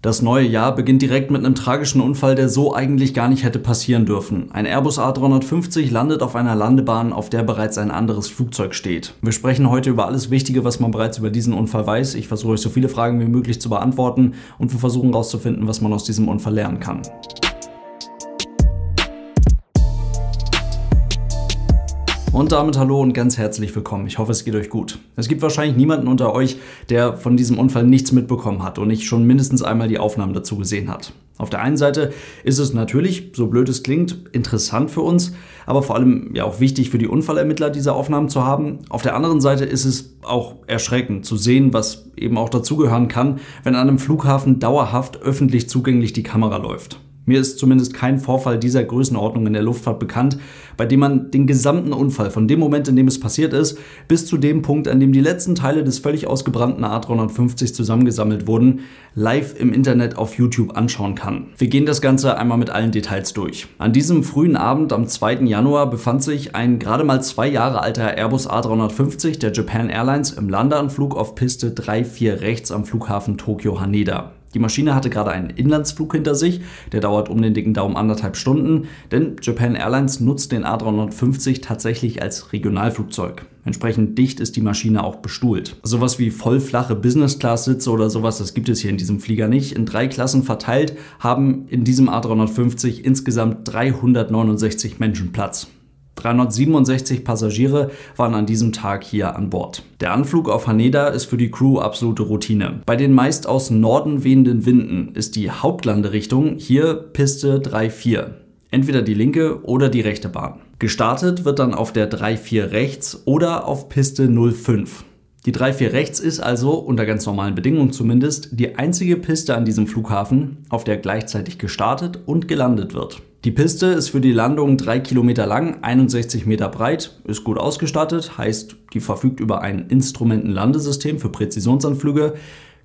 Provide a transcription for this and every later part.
Das neue Jahr beginnt direkt mit einem tragischen Unfall, der so eigentlich gar nicht hätte passieren dürfen. Ein Airbus A350 landet auf einer Landebahn, auf der bereits ein anderes Flugzeug steht. Wir sprechen heute über alles Wichtige, was man bereits über diesen Unfall weiß. Ich versuche euch so viele Fragen wie möglich zu beantworten und wir versuchen herauszufinden, was man aus diesem Unfall lernen kann. Und damit hallo und ganz herzlich willkommen. Ich hoffe, es geht euch gut. Es gibt wahrscheinlich niemanden unter euch, der von diesem Unfall nichts mitbekommen hat und nicht schon mindestens einmal die Aufnahmen dazu gesehen hat. Auf der einen Seite ist es natürlich, so blöd es klingt, interessant für uns, aber vor allem ja auch wichtig für die Unfallermittler, diese Aufnahmen zu haben. Auf der anderen Seite ist es auch erschreckend zu sehen, was eben auch dazugehören kann, wenn an einem Flughafen dauerhaft öffentlich zugänglich die Kamera läuft. Mir ist zumindest kein Vorfall dieser Größenordnung in der Luftfahrt bekannt, bei dem man den gesamten Unfall von dem Moment, in dem es passiert ist, bis zu dem Punkt, an dem die letzten Teile des völlig ausgebrannten A350 zusammengesammelt wurden, live im Internet auf YouTube anschauen kann. Wir gehen das Ganze einmal mit allen Details durch. An diesem frühen Abend am 2. Januar befand sich ein gerade mal zwei Jahre alter Airbus A350 der Japan Airlines im Landeanflug auf Piste 3-4 rechts am Flughafen Tokio Haneda. Die Maschine hatte gerade einen Inlandsflug hinter sich, der dauert um den dicken Daumen anderthalb Stunden, denn Japan Airlines nutzt den A350 tatsächlich als Regionalflugzeug. Entsprechend dicht ist die Maschine auch bestuhlt. Sowas wie vollflache Business-Class-Sitze oder sowas, das gibt es hier in diesem Flieger nicht. In drei Klassen verteilt haben in diesem A350 insgesamt 369 Menschen Platz. 367 Passagiere waren an diesem Tag hier an Bord. Der Anflug auf Haneda ist für die Crew absolute Routine. Bei den meist aus Norden wehenden Winden ist die Hauptlanderichtung hier Piste 3-4. Entweder die linke oder die rechte Bahn. Gestartet wird dann auf der 3-4 rechts oder auf Piste 05. Die 3-4 rechts ist also, unter ganz normalen Bedingungen zumindest, die einzige Piste an diesem Flughafen, auf der gleichzeitig gestartet und gelandet wird. Die Piste ist für die Landung 3 Kilometer lang, 61 Meter breit, ist gut ausgestattet, heißt, die verfügt über ein Instrumentenlandesystem für Präzisionsanflüge.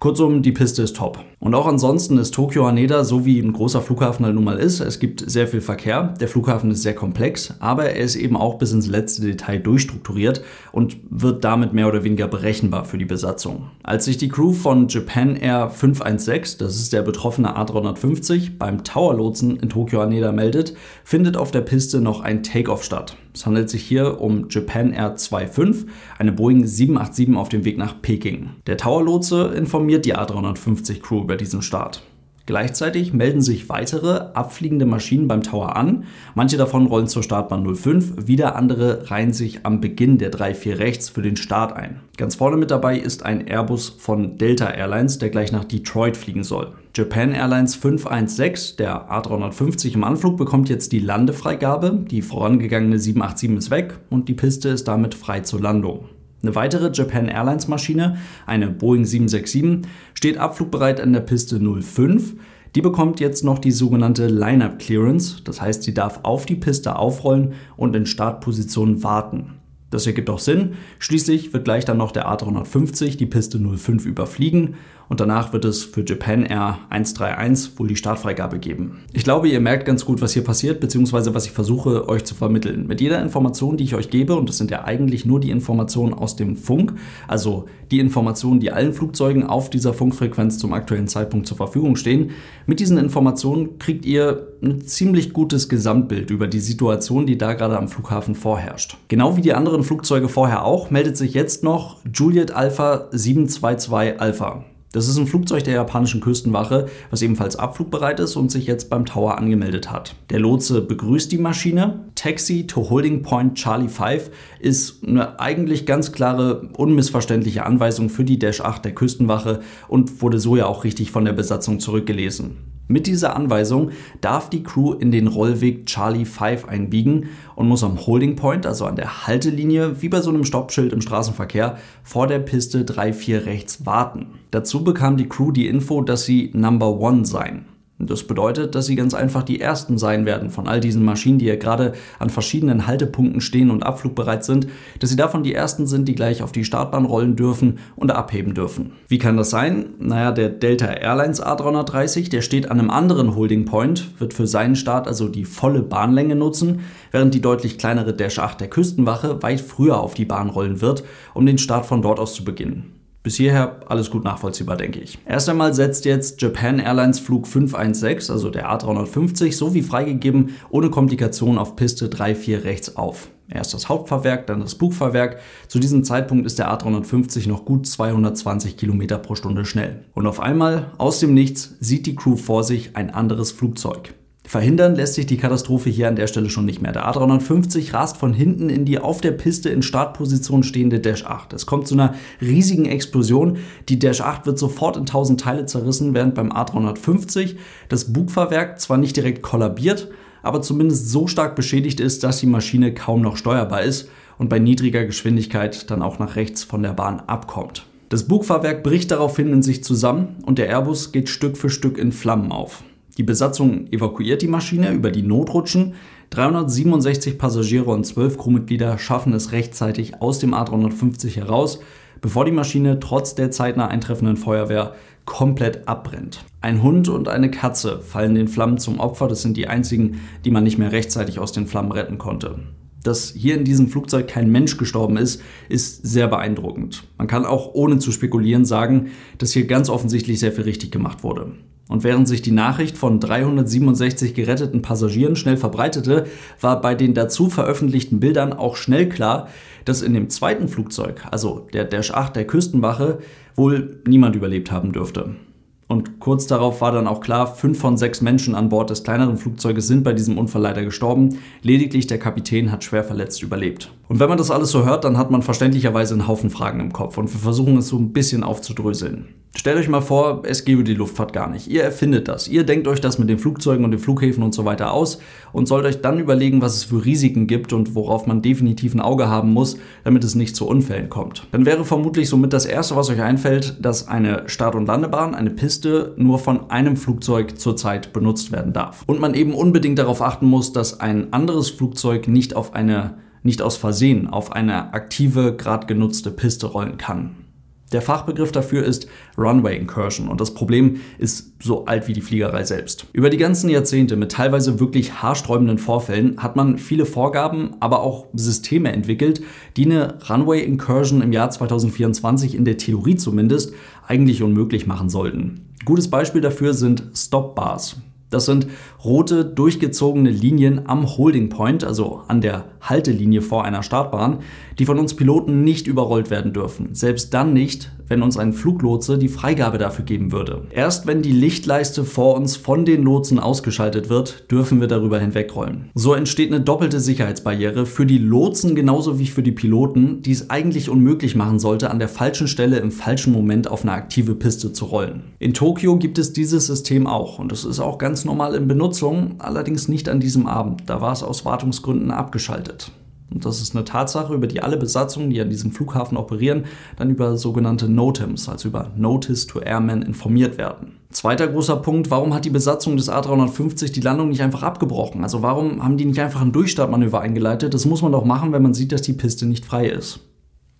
Kurzum, die Piste ist top. Und auch ansonsten ist Tokio Haneda so wie ein großer Flughafen halt nun mal ist. Es gibt sehr viel Verkehr. Der Flughafen ist sehr komplex, aber er ist eben auch bis ins letzte Detail durchstrukturiert und wird damit mehr oder weniger berechenbar für die Besatzung. Als sich die Crew von Japan Air 516, das ist der betroffene A350, beim Tower Lotsen in Tokio Haneda meldet, findet auf der Piste noch ein Takeoff statt. Es handelt sich hier um Japan Air 25, eine Boeing 787 auf dem Weg nach Peking. Der Tower-Lotse informiert die A350 Crew über diesen Start. Gleichzeitig melden sich weitere abfliegende Maschinen beim Tower an. Manche davon rollen zur Startbahn 05, wieder andere reihen sich am Beginn der 3-4 rechts für den Start ein. Ganz vorne mit dabei ist ein Airbus von Delta Airlines, der gleich nach Detroit fliegen soll. Japan Airlines 516, der A350 im Anflug, bekommt jetzt die Landefreigabe. Die vorangegangene 787 ist weg und die Piste ist damit frei zur Landung. Eine weitere Japan Airlines Maschine, eine Boeing 767, steht abflugbereit an der Piste 05. Die bekommt jetzt noch die sogenannte Line-Up Clearance, das heißt, sie darf auf die Piste aufrollen und in Startposition warten. Das ergibt auch Sinn. Schließlich wird gleich dann noch der A350 die Piste 05 überfliegen und danach wird es für Japan Air 131 wohl die Startfreigabe geben. Ich glaube, ihr merkt ganz gut, was hier passiert, beziehungsweise was ich versuche euch zu vermitteln. Mit jeder Information, die ich euch gebe, und das sind ja eigentlich nur die Informationen aus dem Funk, also die Informationen, die allen Flugzeugen auf dieser Funkfrequenz zum aktuellen Zeitpunkt zur Verfügung stehen, mit diesen Informationen kriegt ihr ein ziemlich gutes Gesamtbild über die Situation, die da gerade am Flughafen vorherrscht. Genau wie die anderen Flugzeuge vorher auch, meldet sich jetzt noch Juliet Alpha 722 Alpha. Das ist ein Flugzeug der japanischen Küstenwache, was ebenfalls abflugbereit ist und sich jetzt beim Tower angemeldet hat. Der Lotse begrüßt die Maschine. Taxi to Holding Point Charlie 5 ist eine eigentlich ganz klare, unmissverständliche Anweisung für die Dash 8 der Küstenwache und wurde so ja auch richtig von der Besatzung zurückgelesen. Mit dieser Anweisung darf die Crew in den Rollweg Charlie 5 einbiegen und muss am Holding Point, also an der Haltelinie, wie bei so einem Stoppschild im Straßenverkehr, vor der Piste 3-4 rechts warten. Dazu bekam die Crew die Info, dass sie Number One seien. Das bedeutet, dass sie ganz einfach die ersten sein werden von all diesen Maschinen, die ja gerade an verschiedenen Haltepunkten stehen und abflugbereit sind, dass sie davon die ersten sind, die gleich auf die Startbahn rollen dürfen und abheben dürfen. Wie kann das sein? Naja, der Delta Airlines A330, der steht an einem anderen Holding Point, wird für seinen Start also die volle Bahnlänge nutzen, während die deutlich kleinere Dash 8 der Küstenwache weit früher auf die Bahn rollen wird, um den Start von dort aus zu beginnen. Bis hierher alles gut nachvollziehbar, denke ich. Erst einmal setzt jetzt Japan Airlines Flug 516, also der A350, so wie freigegeben, ohne Komplikation auf Piste 34 rechts auf. Erst das Hauptfahrwerk, dann das Bugfahrwerk. Zu diesem Zeitpunkt ist der A350 noch gut 220 km pro Stunde schnell. Und auf einmal, aus dem Nichts, sieht die Crew vor sich ein anderes Flugzeug. Verhindern lässt sich die Katastrophe hier an der Stelle schon nicht mehr. Der A350 rast von hinten in die auf der Piste in Startposition stehende Dash 8. Es kommt zu einer riesigen Explosion. Die Dash 8 wird sofort in tausend Teile zerrissen, während beim A350 das Bugfahrwerk zwar nicht direkt kollabiert, aber zumindest so stark beschädigt ist, dass die Maschine kaum noch steuerbar ist und bei niedriger Geschwindigkeit dann auch nach rechts von der Bahn abkommt. Das Bugfahrwerk bricht daraufhin in sich zusammen und der Airbus geht Stück für Stück in Flammen auf. Die Besatzung evakuiert die Maschine über die Notrutschen. 367 Passagiere und 12 Crewmitglieder schaffen es rechtzeitig aus dem A350 heraus, bevor die Maschine trotz der zeitnah eintreffenden Feuerwehr komplett abbrennt. Ein Hund und eine Katze fallen den Flammen zum Opfer. Das sind die einzigen, die man nicht mehr rechtzeitig aus den Flammen retten konnte. Dass hier in diesem Flugzeug kein Mensch gestorben ist, ist sehr beeindruckend. Man kann auch ohne zu spekulieren sagen, dass hier ganz offensichtlich sehr viel richtig gemacht wurde. Und während sich die Nachricht von 367 geretteten Passagieren schnell verbreitete, war bei den dazu veröffentlichten Bildern auch schnell klar, dass in dem zweiten Flugzeug, also der Dash 8 der Küstenwache, wohl niemand überlebt haben dürfte. Und kurz darauf war dann auch klar, fünf von sechs Menschen an Bord des kleineren Flugzeuges sind bei diesem Unfall leider gestorben. Lediglich der Kapitän hat schwer verletzt überlebt. Und wenn man das alles so hört, dann hat man verständlicherweise einen Haufen Fragen im Kopf und wir versuchen es so ein bisschen aufzudröseln. Stellt euch mal vor, es gäbe die Luftfahrt gar nicht. Ihr erfindet das. Ihr denkt euch das mit den Flugzeugen und den Flughäfen und so weiter aus und sollt euch dann überlegen, was es für Risiken gibt und worauf man definitiv ein Auge haben muss, damit es nicht zu Unfällen kommt. Dann wäre vermutlich somit das Erste, was euch einfällt, dass eine Start- und Landebahn, eine Piste, nur von einem Flugzeug zurzeit benutzt werden darf. Und man eben unbedingt darauf achten muss, dass ein anderes Flugzeug nicht auf eine nicht aus Versehen auf eine aktive, gerade genutzte Piste rollen kann. Der Fachbegriff dafür ist Runway Incursion und das Problem ist so alt wie die Fliegerei selbst. Über die ganzen Jahrzehnte mit teilweise wirklich haarsträubenden Vorfällen hat man viele Vorgaben, aber auch Systeme entwickelt, die eine Runway Incursion im Jahr 2024 in der Theorie zumindest eigentlich unmöglich machen sollten. Gutes Beispiel dafür sind Stop Bars. Das sind rote, durchgezogene Linien am Holding Point, also an der Haltelinie vor einer Startbahn, die von uns Piloten nicht überrollt werden dürfen. Selbst dann nicht, wenn uns ein Fluglotse die Freigabe dafür geben würde. Erst wenn die Lichtleiste vor uns von den Lotsen ausgeschaltet wird, dürfen wir darüber hinwegrollen. So entsteht eine doppelte Sicherheitsbarriere für die Lotsen genauso wie für die Piloten, die es eigentlich unmöglich machen sollte, an der falschen Stelle im falschen Moment auf eine aktive Piste zu rollen. In Tokio gibt es dieses System auch und es ist auch ganz normal in Benutzung, allerdings nicht an diesem Abend. Da war es aus Wartungsgründen abgeschaltet. Und das ist eine Tatsache, über die alle Besatzungen, die an diesem Flughafen operieren, dann über sogenannte NOTAMs, also über Notice to Airmen, informiert werden. Zweiter großer Punkt, warum hat die Besatzung des A350 die Landung nicht einfach abgebrochen? Also warum haben die nicht einfach ein Durchstartmanöver eingeleitet? Das muss man doch machen, wenn man sieht, dass die Piste nicht frei ist.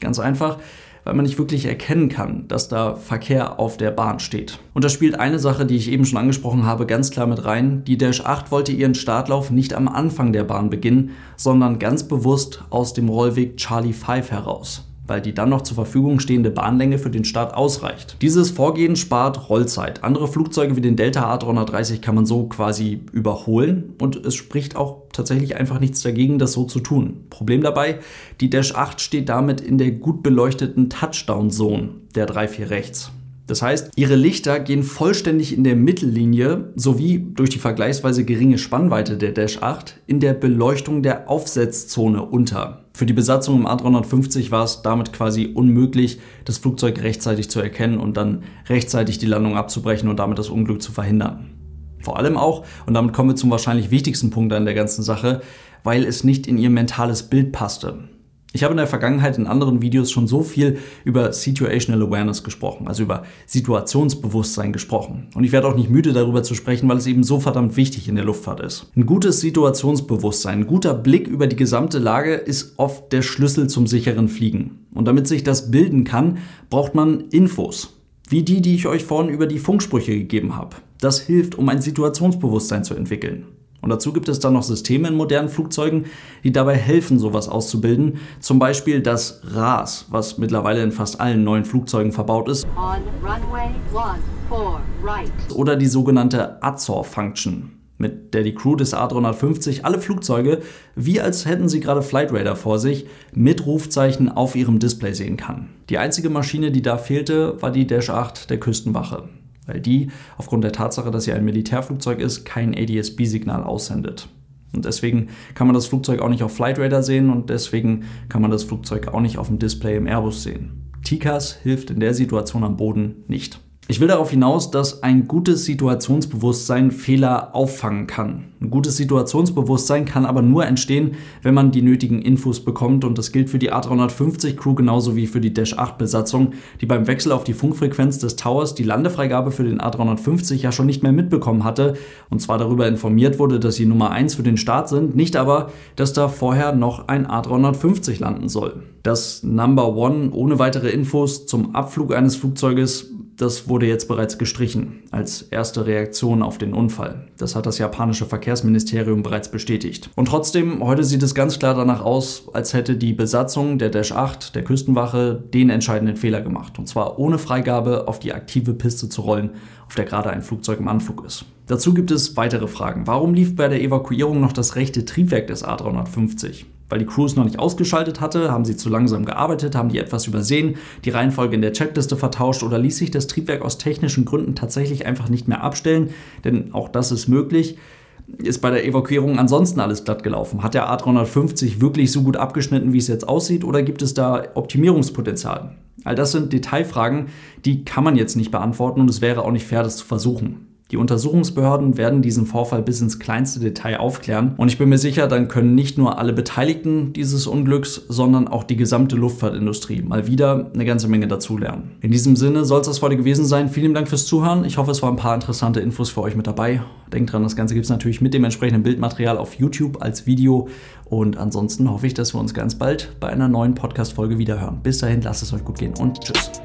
Ganz einfach, weil man nicht wirklich erkennen kann, dass da Verkehr auf der Bahn steht. Und da spielt eine Sache, die ich eben schon angesprochen habe, ganz klar mit rein. Die Dash 8 wollte ihren Startlauf nicht am Anfang der Bahn beginnen, sondern ganz bewusst aus dem Rollweg Charlie 5 heraus weil die dann noch zur Verfügung stehende Bahnlänge für den Start ausreicht. Dieses Vorgehen spart Rollzeit. Andere Flugzeuge wie den Delta A330 kann man so quasi überholen und es spricht auch tatsächlich einfach nichts dagegen, das so zu tun. Problem dabei, die Dash 8 steht damit in der gut beleuchteten Touchdown-Zone der 3-4 rechts. Das heißt, ihre Lichter gehen vollständig in der Mittellinie sowie durch die vergleichsweise geringe Spannweite der Dash 8 in der Beleuchtung der Aufsetzzone unter. Für die Besatzung im A350 war es damit quasi unmöglich, das Flugzeug rechtzeitig zu erkennen und dann rechtzeitig die Landung abzubrechen und damit das Unglück zu verhindern. Vor allem auch, und damit kommen wir zum wahrscheinlich wichtigsten Punkt an der ganzen Sache, weil es nicht in ihr mentales Bild passte. Ich habe in der Vergangenheit in anderen Videos schon so viel über Situational Awareness gesprochen, also über Situationsbewusstsein gesprochen. Und ich werde auch nicht müde darüber zu sprechen, weil es eben so verdammt wichtig in der Luftfahrt ist. Ein gutes Situationsbewusstsein, ein guter Blick über die gesamte Lage ist oft der Schlüssel zum sicheren Fliegen. Und damit sich das bilden kann, braucht man Infos. Wie die, die ich euch vorhin über die Funksprüche gegeben habe. Das hilft, um ein Situationsbewusstsein zu entwickeln. Und dazu gibt es dann noch Systeme in modernen Flugzeugen, die dabei helfen, sowas auszubilden. Zum Beispiel das RAS, was mittlerweile in fast allen neuen Flugzeugen verbaut ist. Oder die sogenannte Azor-Function, mit der die Crew des A350 alle Flugzeuge, wie als hätten sie gerade Flight Radar vor sich, mit Rufzeichen auf ihrem Display sehen kann. Die einzige Maschine, die da fehlte, war die Dash 8 der Küstenwache weil die aufgrund der Tatsache, dass sie ein Militärflugzeug ist, kein ADS-B-Signal aussendet. Und deswegen kann man das Flugzeug auch nicht auf Flight Radar sehen und deswegen kann man das Flugzeug auch nicht auf dem Display im Airbus sehen. TICAS hilft in der Situation am Boden nicht. Ich will darauf hinaus, dass ein gutes Situationsbewusstsein Fehler auffangen kann. Ein gutes Situationsbewusstsein kann aber nur entstehen, wenn man die nötigen Infos bekommt und das gilt für die A350 Crew genauso wie für die Dash 8 Besatzung, die beim Wechsel auf die Funkfrequenz des Towers die Landefreigabe für den A350 ja schon nicht mehr mitbekommen hatte und zwar darüber informiert wurde, dass sie Nummer 1 für den Start sind, nicht aber, dass da vorher noch ein A350 landen soll. Das Number One ohne weitere Infos zum Abflug eines Flugzeuges das wurde jetzt bereits gestrichen als erste Reaktion auf den Unfall. Das hat das japanische Verkehrsministerium bereits bestätigt. Und trotzdem, heute sieht es ganz klar danach aus, als hätte die Besatzung der Dash 8 der Küstenwache den entscheidenden Fehler gemacht. Und zwar ohne Freigabe auf die aktive Piste zu rollen, auf der gerade ein Flugzeug im Anflug ist. Dazu gibt es weitere Fragen. Warum lief bei der Evakuierung noch das rechte Triebwerk des A350? Weil die Crew es noch nicht ausgeschaltet hatte, haben sie zu langsam gearbeitet, haben die etwas übersehen, die Reihenfolge in der Checkliste vertauscht oder ließ sich das Triebwerk aus technischen Gründen tatsächlich einfach nicht mehr abstellen, denn auch das ist möglich. Ist bei der Evakuierung ansonsten alles glatt gelaufen? Hat der A350 wirklich so gut abgeschnitten, wie es jetzt aussieht, oder gibt es da Optimierungspotenzial? All das sind Detailfragen, die kann man jetzt nicht beantworten und es wäre auch nicht fair, das zu versuchen. Die Untersuchungsbehörden werden diesen Vorfall bis ins kleinste Detail aufklären und ich bin mir sicher, dann können nicht nur alle Beteiligten dieses Unglücks, sondern auch die gesamte Luftfahrtindustrie mal wieder eine ganze Menge dazulernen. In diesem Sinne soll es das heute gewesen sein. Vielen Dank fürs Zuhören. Ich hoffe, es waren ein paar interessante Infos für euch mit dabei. Denkt dran, das Ganze gibt es natürlich mit dem entsprechenden Bildmaterial auf YouTube als Video und ansonsten hoffe ich, dass wir uns ganz bald bei einer neuen Podcast-Folge wiederhören. Bis dahin, lasst es euch gut gehen und tschüss.